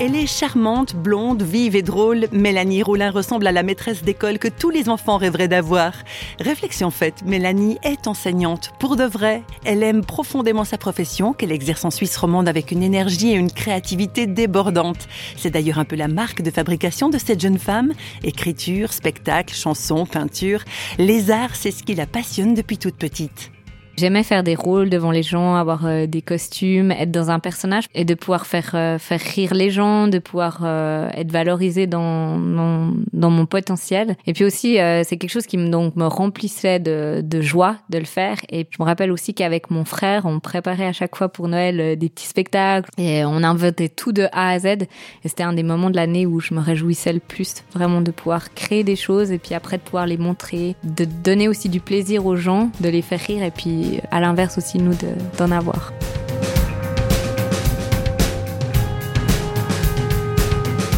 Elle est charmante, blonde, vive et drôle. Mélanie Roulin ressemble à la maîtresse d'école que tous les enfants rêveraient d'avoir. Réflexion faite, Mélanie est enseignante. Pour de vrai, elle aime profondément sa profession, qu'elle exerce en Suisse romande avec une énergie et une créativité débordantes. C'est d'ailleurs un peu la marque de fabrication de cette jeune femme. Écriture, spectacle, chanson, peinture. Les arts, c'est ce qui la passionne depuis toute petite. J'aimais faire des rôles devant les gens, avoir euh, des costumes, être dans un personnage et de pouvoir faire euh, faire rire les gens, de pouvoir euh, être valorisé dans mon, dans mon potentiel. Et puis aussi, c'est quelque chose qui me donc me remplissait de, de joie de le faire. Et je me rappelle aussi qu'avec mon frère, on préparait à chaque fois pour Noël des petits spectacles et on inventait tout de A à Z. Et c'était un des moments de l'année où je me réjouissais le plus, vraiment de pouvoir créer des choses et puis après de pouvoir les montrer, de donner aussi du plaisir aux gens, de les faire rire et puis à l'inverse aussi nous d'en avoir.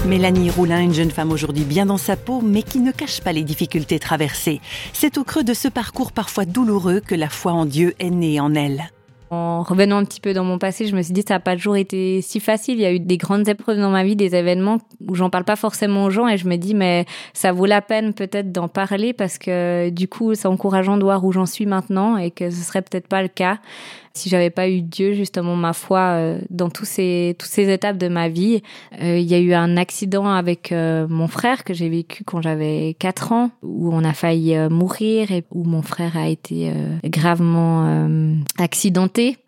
Mélanie Roulin, une jeune femme aujourd'hui bien dans sa peau, mais qui ne cache pas les difficultés traversées. C'est au creux de ce parcours parfois douloureux que la foi en Dieu est née en elle. En revenant un petit peu dans mon passé, je me suis dit ça n'a pas toujours été si facile. Il y a eu des grandes épreuves dans ma vie, des événements où j'en parle pas forcément aux gens et je me dis mais ça vaut la peine peut-être d'en parler parce que du coup c'est encourageant de voir où j'en suis maintenant et que ce serait peut-être pas le cas si j'avais pas eu Dieu justement ma foi euh, dans tous ces toutes ces étapes de ma vie. Euh, il y a eu un accident avec euh, mon frère que j'ai vécu quand j'avais 4 ans où on a failli mourir et où mon frère a été gravement accidenté.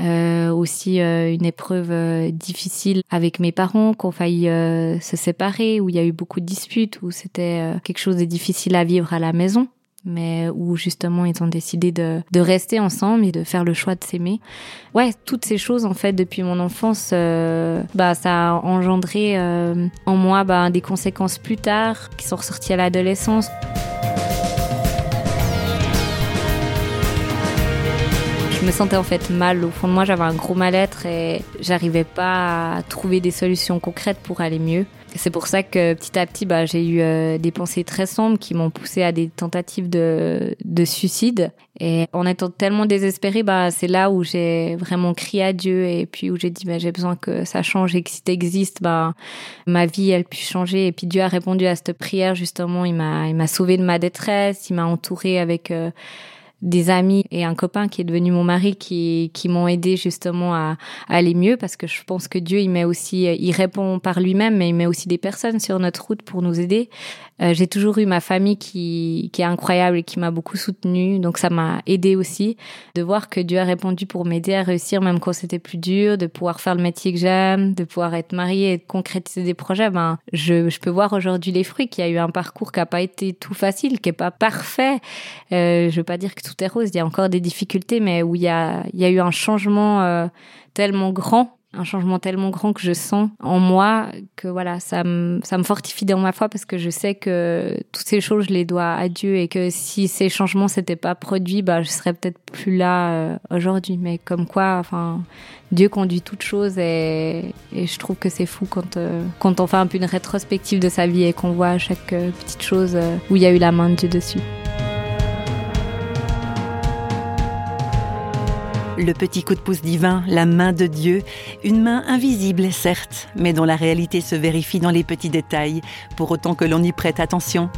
Euh, aussi une épreuve difficile avec mes parents qui ont failli se séparer, où il y a eu beaucoup de disputes, où c'était quelque chose de difficile à vivre à la maison mais où justement ils ont décidé de, de, rester ensemble et de faire le choix de s'aimer. Ouais, toutes ces choses en fait depuis mon enfance, euh, bah ça a engendré euh, en moi bah, des conséquences plus tard qui sont ressorties à l'adolescence. Je me sentais en fait mal au fond de moi, j'avais un gros mal-être et j'arrivais pas à trouver des solutions concrètes pour aller mieux. C'est pour ça que petit à petit, bah, j'ai eu euh, des pensées très sombres qui m'ont poussé à des tentatives de, de suicide. Et en étant tellement désespérée, bah, c'est là où j'ai vraiment crié à Dieu et puis où j'ai dit, bah, j'ai besoin que ça change et que si t'existes, bah, ma vie, elle puisse changer. Et puis Dieu a répondu à cette prière, justement. Il m'a, il m'a sauvé de ma détresse. Il m'a entouré avec, euh, des amis et un copain qui est devenu mon mari qui, qui m'ont aidé justement à, aller mieux parce que je pense que Dieu il met aussi il répond par lui-même mais il met aussi des personnes sur notre route pour nous aider. Euh, j'ai toujours eu ma famille qui, qui est incroyable et qui m'a beaucoup soutenue donc ça m'a aidé aussi de voir que Dieu a répondu pour m'aider à réussir même quand c'était plus dur, de pouvoir faire le métier que j'aime, de pouvoir être mariée et de concrétiser des projets. Ben je, je peux voir aujourd'hui les fruits qu'il y a eu un parcours qui a pas été tout facile, qui est pas parfait. Euh, je veux pas dire que Il y a encore des difficultés, mais où il y a, eu un changement euh, tellement grand un changement tellement grand que je sens en moi que voilà ça me fortifie dans ma foi parce que je sais que toutes ces choses je les dois à Dieu et que si ces changements s'étaient pas produits bah je serais peut-être plus là euh, aujourd'hui mais comme quoi enfin Dieu conduit toutes choses et, et je trouve que c'est fou quand euh, quand on fait un peu une rétrospective de sa vie et qu'on voit chaque petite chose où il y a eu la main de Dieu dessus. Le petit coup de pouce divin, la main de Dieu, une main invisible certes, mais dont la réalité se vérifie dans les petits détails, pour autant que l'on y prête attention.